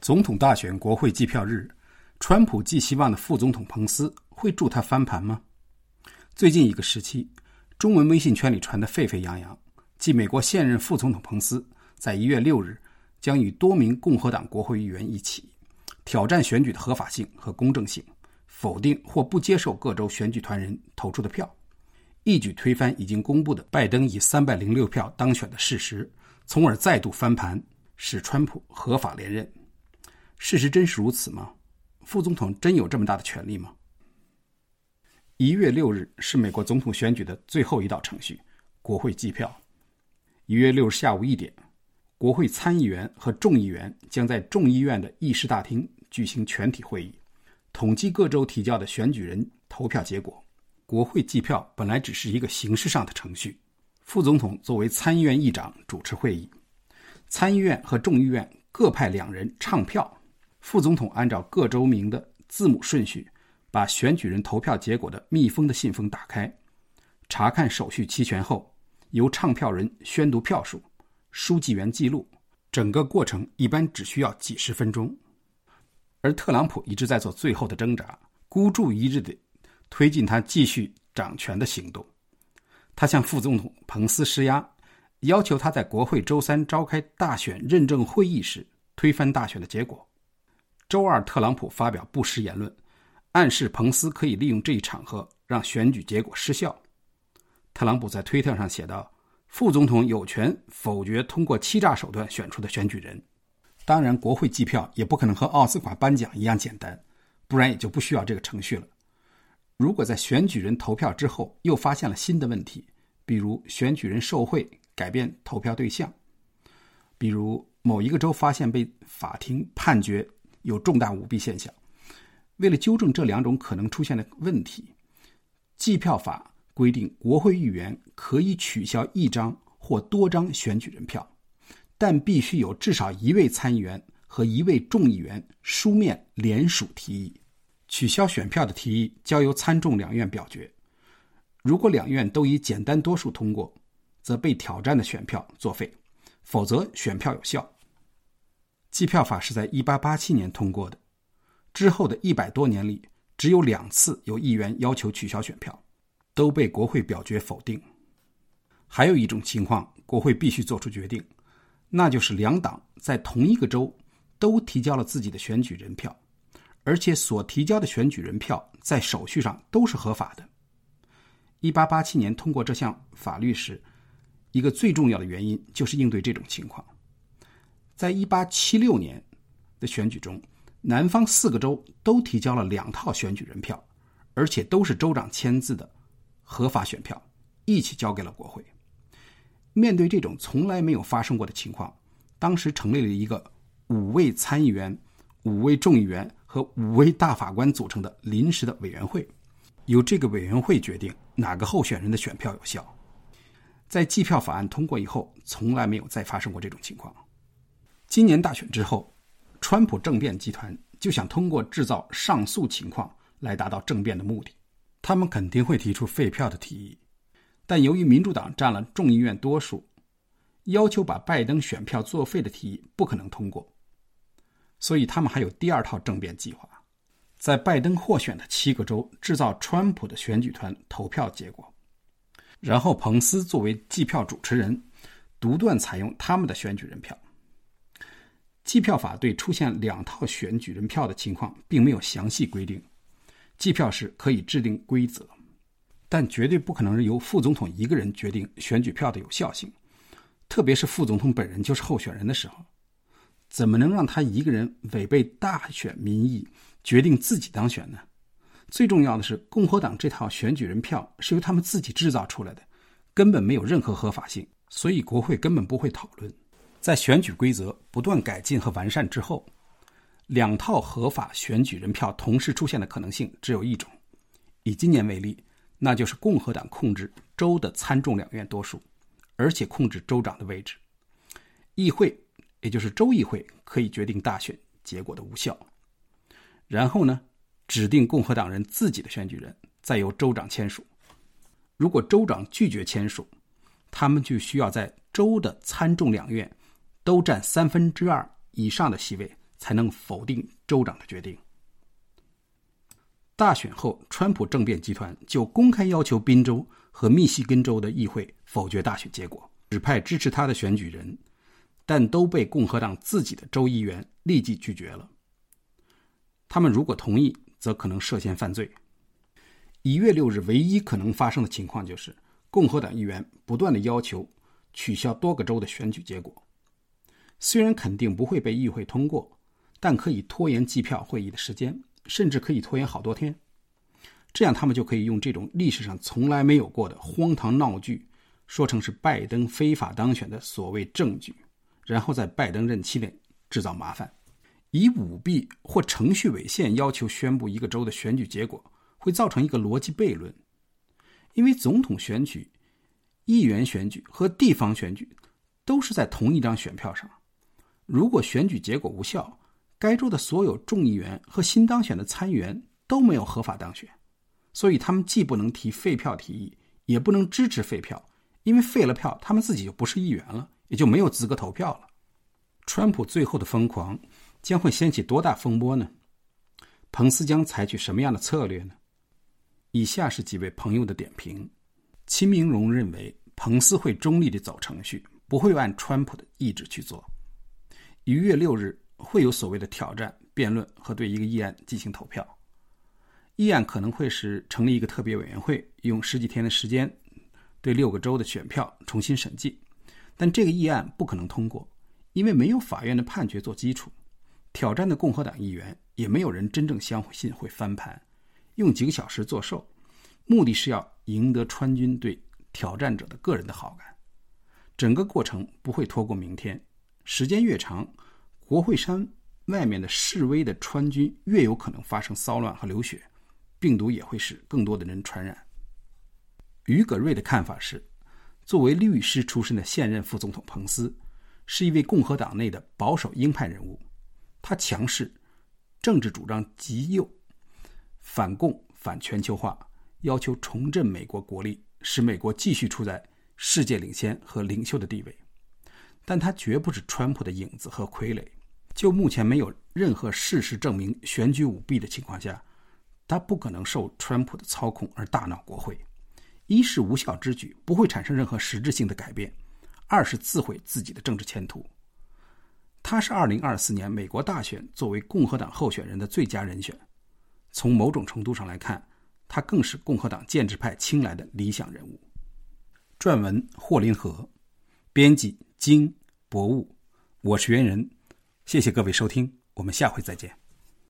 总统大选国会计票日，川普寄希望的副总统彭斯会助他翻盘吗？最近一个时期，中文微信圈里传得沸沸扬扬，即美国现任副总统彭斯在一月六日将与多名共和党国会议员一起挑战选举的合法性和公正性，否定或不接受各州选举团人投出的票，一举推翻已经公布的拜登以三百零六票当选的事实，从而再度翻盘，使川普合法连任。事实真是如此吗？副总统真有这么大的权力吗？一月六日是美国总统选举的最后一道程序——国会计票。一月六日下午一点，国会参议员和众议员将在众议院的议事大厅举行全体会议，统计各州提交的选举人投票结果。国会计票本来只是一个形式上的程序，副总统作为参议院议长主持会议，参议院和众议院各派两人唱票。副总统按照各州名的字母顺序，把选举人投票结果的密封的信封打开，查看手续齐全后，由唱票人宣读票数，书记员记录。整个过程一般只需要几十分钟。而特朗普一直在做最后的挣扎，孤注一掷地推进他继续掌权的行动。他向副总统彭斯施压，要求他在国会周三召开大选认证会议时推翻大选的结果。周二，特朗普发表不实言论，暗示彭斯可以利用这一场合让选举结果失效。特朗普在推特上写道：“副总统有权否决通过欺诈手段选出的选举人。当然，国会计票也不可能和奥斯卡颁奖一样简单，不然也就不需要这个程序了。如果在选举人投票之后又发现了新的问题，比如选举人受贿、改变投票对象，比如某一个州发现被法庭判决。”有重大舞弊现象。为了纠正这两种可能出现的问题，计票法规定，国会议员可以取消一张或多张选举人票，但必须有至少一位参议员和一位众议员书面联署提议。取消选票的提议交由参众两院表决。如果两院都以简单多数通过，则被挑战的选票作废；否则，选票有效。计票法是在1887年通过的，之后的一百多年里，只有两次有议员要求取消选票，都被国会表决否定。还有一种情况，国会必须做出决定，那就是两党在同一个州都提交了自己的选举人票，而且所提交的选举人票在手续上都是合法的。1887年通过这项法律时，一个最重要的原因就是应对这种情况。在一八七六年的选举中，南方四个州都提交了两套选举人票，而且都是州长签字的合法选票，一起交给了国会。面对这种从来没有发生过的情况，当时成立了一个五位参议员、五位众议员和五位大法官组成的临时的委员会，由这个委员会决定哪个候选人的选票有效。在计票法案通过以后，从来没有再发生过这种情况。今年大选之后，川普政变集团就想通过制造上诉情况来达到政变的目的。他们肯定会提出废票的提议，但由于民主党占了众议院多数，要求把拜登选票作废的提议不可能通过。所以他们还有第二套政变计划，在拜登获选的七个州制造川普的选举团投票结果，然后彭斯作为计票主持人，独断采用他们的选举人票。计票法对出现两套选举人票的情况并没有详细规定。计票时可以制定规则，但绝对不可能由副总统一个人决定选举票的有效性。特别是副总统本人就是候选人的时候，怎么能让他一个人违背大选民意决定自己当选呢？最重要的是，共和党这套选举人票是由他们自己制造出来的，根本没有任何合法性，所以国会根本不会讨论。在选举规则不断改进和完善之后，两套合法选举人票同时出现的可能性只有一种。以今年为例，那就是共和党控制州的参众两院多数，而且控制州长的位置。议会，也就是州议会，可以决定大选结果的无效。然后呢，指定共和党人自己的选举人，再由州长签署。如果州长拒绝签署，他们就需要在州的参众两院。都占三分之二以上的席位，才能否定州长的决定。大选后，川普政变集团就公开要求宾州和密西根州的议会否决大选结果，指派支持他的选举人，但都被共和党自己的州议员立即拒绝了。他们如果同意，则可能涉嫌犯罪。一月六日，唯一可能发生的情况就是，共和党议员不断的要求取消多个州的选举结果。虽然肯定不会被议会通过，但可以拖延计票会议的时间，甚至可以拖延好多天。这样，他们就可以用这种历史上从来没有过的荒唐闹剧，说成是拜登非法当选的所谓证据，然后在拜登任期内制造麻烦，以舞弊或程序违宪要求宣布一个州的选举结果。会造成一个逻辑悖论，因为总统选举、议员选举和地方选举都是在同一张选票上。如果选举结果无效，该州的所有众议员和新当选的参议员都没有合法当选，所以他们既不能提废票提议，也不能支持废票，因为废了票，他们自己就不是议员了，也就没有资格投票了。川普最后的疯狂将会掀起多大风波呢？彭斯将采取什么样的策略呢？以下是几位朋友的点评：秦明荣认为，彭斯会中立的走程序，不会按川普的意志去做。一月六日会有所谓的挑战、辩论和对一个议案进行投票。议案可能会是成立一个特别委员会，用十几天的时间对六个州的选票重新审计。但这个议案不可能通过，因为没有法院的判决做基础。挑战的共和党议员也没有人真正相信会翻盘。用几个小时作寿，目的是要赢得川军对挑战者的个人的好感。整个过程不会拖过明天，时间越长，国会山外面的示威的川军越有可能发生骚乱和流血，病毒也会使更多的人传染。于葛瑞的看法是，作为律师出身的现任副总统彭斯，是一位共和党内的保守鹰派人物，他强势，政治主张极右。反共、反全球化，要求重振美国国力，使美国继续处在世界领先和领袖的地位。但他绝不是川普的影子和傀儡。就目前没有任何事实证明选举舞弊的情况下，他不可能受川普的操控而大闹国会。一是无效之举，不会产生任何实质性的改变；二是自毁自己的政治前途。他是2024年美国大选作为共和党候选人的最佳人选。从某种程度上来看，他更是共和党建制派青睐的理想人物。撰文：霍林河，编辑：经博物，我是猿人。谢谢各位收听，我们下回再见。